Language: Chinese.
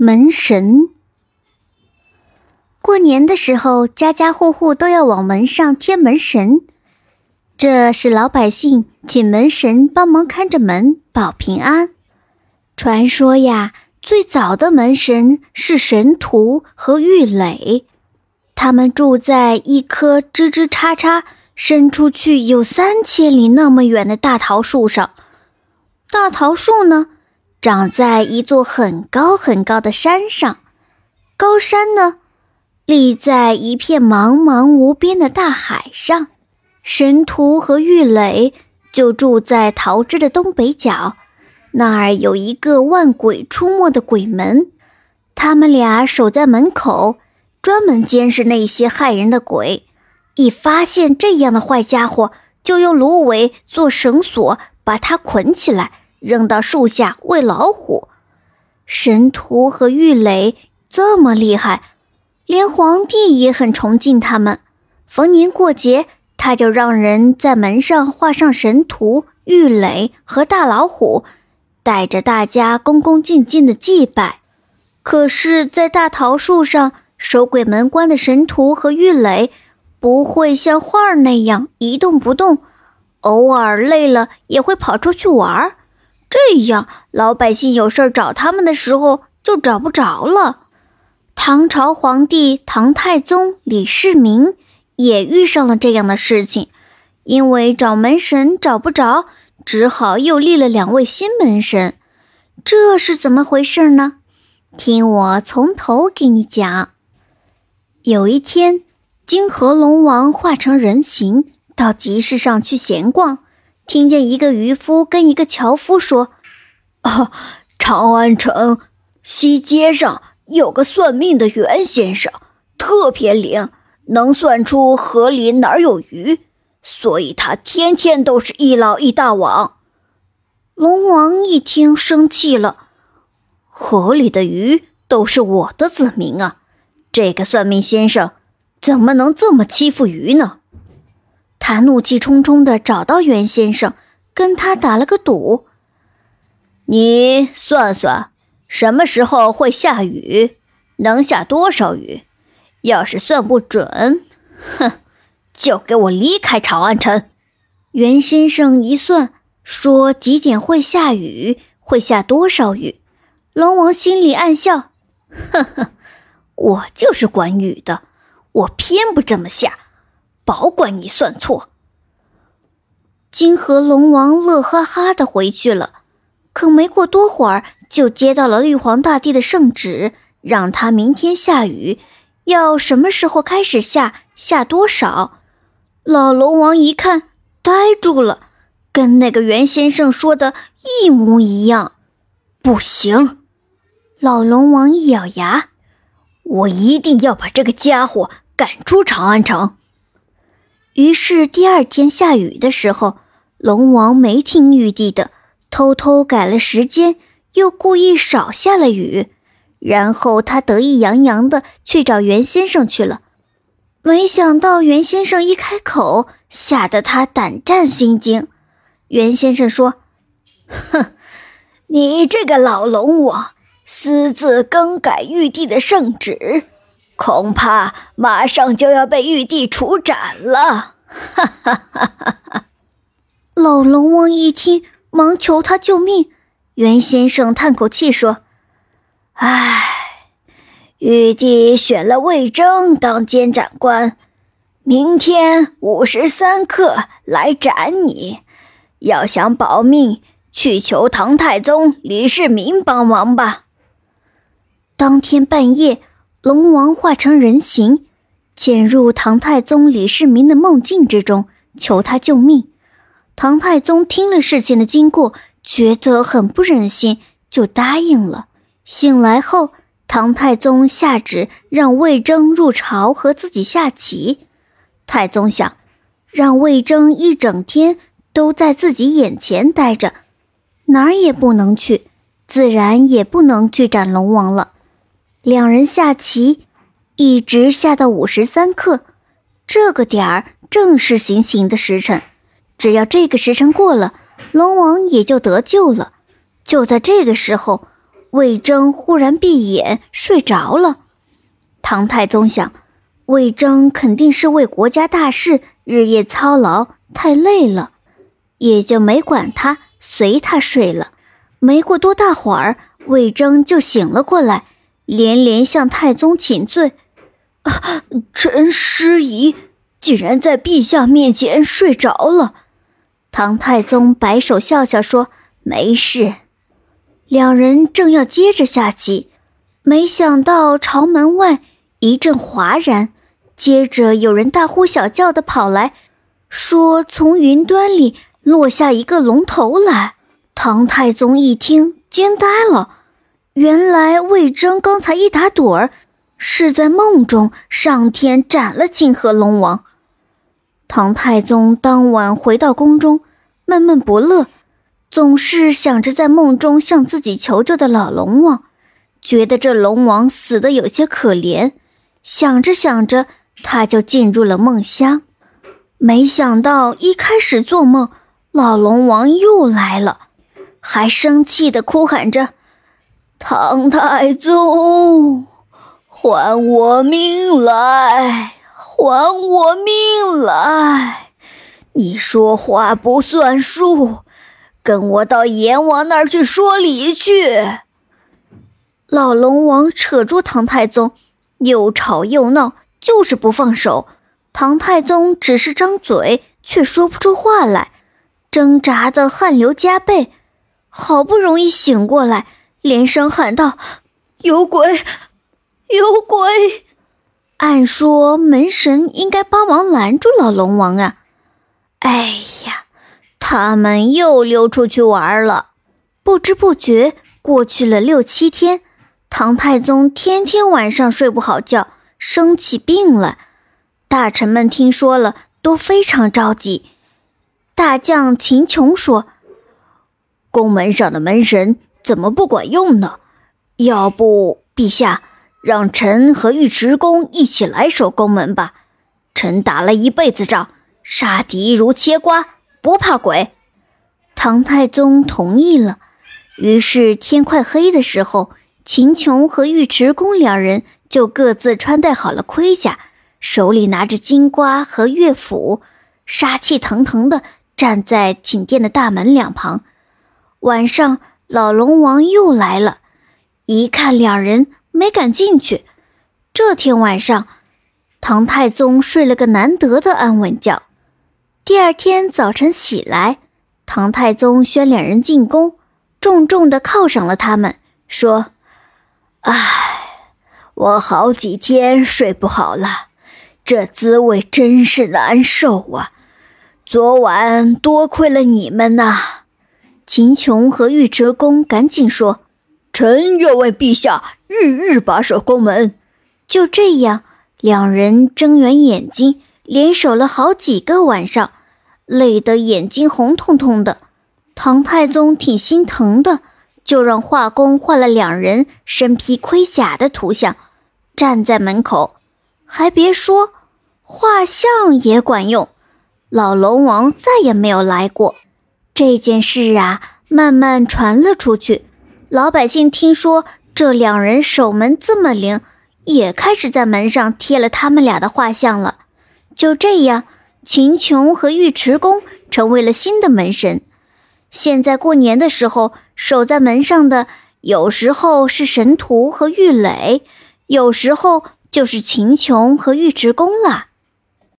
门神。过年的时候，家家户户都要往门上贴门神，这是老百姓请门神帮忙看着门，保平安。传说呀，最早的门神是神荼和郁垒，他们住在一棵枝枝杈杈、伸出去有三千里那么远的大桃树上。大桃树呢？长在一座很高很高的山上，高山呢，立在一片茫茫无边的大海上。神荼和郁垒就住在桃枝的东北角，那儿有一个万鬼出没的鬼门，他们俩守在门口，专门监视那些害人的鬼。一发现这样的坏家伙，就用芦苇做绳索把他捆起来。扔到树下喂老虎，神荼和郁垒这么厉害，连皇帝也很崇敬他们。逢年过节，他就让人在门上画上神荼、郁垒和大老虎，带着大家恭恭敬敬的祭拜。可是，在大桃树上守鬼门关的神荼和郁垒，不会像画儿那样一动不动，偶尔累了也会跑出去玩儿。这样，老百姓有事找他们的时候就找不着了。唐朝皇帝唐太宗李世民也遇上了这样的事情，因为找门神找不着，只好又立了两位新门神。这是怎么回事呢？听我从头给你讲。有一天，泾河龙王化成人形到集市上去闲逛。听见一个渔夫跟一个樵夫说：“啊，长安城西街上有个算命的袁先生，特别灵，能算出河里哪儿有鱼，所以他天天都是一捞一大网。”龙王一听生气了：“河里的鱼都是我的子民啊，这个算命先生怎么能这么欺负鱼呢？”他怒气冲冲地找到袁先生，跟他打了个赌：“你算算，什么时候会下雨？能下多少雨？要是算不准，哼，就给我离开长安城。”袁先生一算，说几点会下雨，会下多少雨。龙王心里暗笑：“呵呵，我就是管雨的，我偏不这么下。”保管你算错。金河龙王乐哈哈的回去了，可没过多会儿，就接到了玉皇大帝的圣旨，让他明天下雨，要什么时候开始下，下多少。老龙王一看，呆住了，跟那个袁先生说的一模一样。不行！老龙王一咬牙，我一定要把这个家伙赶出长安城。于是第二天下雨的时候，龙王没听玉帝的，偷偷改了时间，又故意少下了雨。然后他得意洋洋的去找袁先生去了。没想到袁先生一开口，吓得他胆战心惊。袁先生说：“哼，你这个老龙王，私自更改玉帝的圣旨。”恐怕马上就要被玉帝处斩了！哈哈哈哈哈！老龙王一听，忙求他救命。袁先生叹口气说：“唉，玉帝选了魏征当监斩官，明天午时三刻来斩你。要想保命，去求唐太宗李世民帮忙吧。”当天半夜。龙王化成人形，潜入唐太宗李世民的梦境之中，求他救命。唐太宗听了事情的经过，觉得很不忍心，就答应了。醒来后，唐太宗下旨让魏征入朝和自己下棋。太宗想，让魏征一整天都在自己眼前待着，哪儿也不能去，自然也不能去斩龙王了。两人下棋，一直下到午时三刻，这个点儿正是行刑的时辰。只要这个时辰过了，龙王也就得救了。就在这个时候，魏征忽然闭眼睡着了。唐太宗想，魏征肯定是为国家大事日夜操劳，太累了，也就没管他，随他睡了。没过多大会儿，魏征就醒了过来，连连向太宗请罪：“啊，臣失仪，竟然在陛下面前睡着了。”唐太宗摆手笑笑说：“没事。”两人正要接着下棋，没想到朝门外。一阵哗然，接着有人大呼小叫的跑来，说从云端里落下一个龙头来。唐太宗一听，惊呆了。原来魏征刚才一打盹儿，是在梦中上天斩了金河龙王。唐太宗当晚回到宫中，闷闷不乐，总是想着在梦中向自己求救的老龙王，觉得这龙王死的有些可怜。想着想着，他就进入了梦乡。没想到一开始做梦，老龙王又来了，还生气的哭喊着：“唐太宗，还我命来！还我命来！你说话不算数，跟我到阎王那儿去说理去！”老龙王扯住唐太宗。又吵又闹，就是不放手。唐太宗只是张嘴，却说不出话来，挣扎的汗流浃背。好不容易醒过来，连声喊道：“有鬼！有鬼！”按说门神应该帮忙拦住老龙王啊！哎呀，他们又溜出去玩了。不知不觉过去了六七天。唐太宗天天晚上睡不好觉，生起病来。大臣们听说了，都非常着急。大将秦琼说：“宫门上的门神怎么不管用呢？要不，陛下让臣和尉迟恭一起来守宫门吧。臣打了一辈子仗，杀敌如切瓜，不怕鬼。”唐太宗同意了。于是天快黑的时候。秦琼和尉迟恭两人就各自穿戴好了盔甲，手里拿着金瓜和乐斧，杀气腾腾的站在寝殿的大门两旁。晚上，老龙王又来了，一看两人没敢进去。这天晚上，唐太宗睡了个难得的安稳觉。第二天早晨起来，唐太宗宣两人进宫，重重的犒赏了他们，说。唉，我好几天睡不好了，这滋味真是难受啊！昨晚多亏了你们呐。秦琼和尉迟恭赶紧说：“臣愿为陛下日日把守宫门。”就这样，两人睁圆眼睛，连守了好几个晚上，累得眼睛红彤彤的。唐太宗挺心疼的。就让画工画了两人身披盔甲的图像，站在门口。还别说，画像也管用。老龙王再也没有来过。这件事啊，慢慢传了出去。老百姓听说这两人守门这么灵，也开始在门上贴了他们俩的画像了。就这样，秦琼和尉迟恭成为了新的门神。现在过年的时候，守在门上的有时候是神荼和玉垒，有时候就是秦琼和尉迟恭了。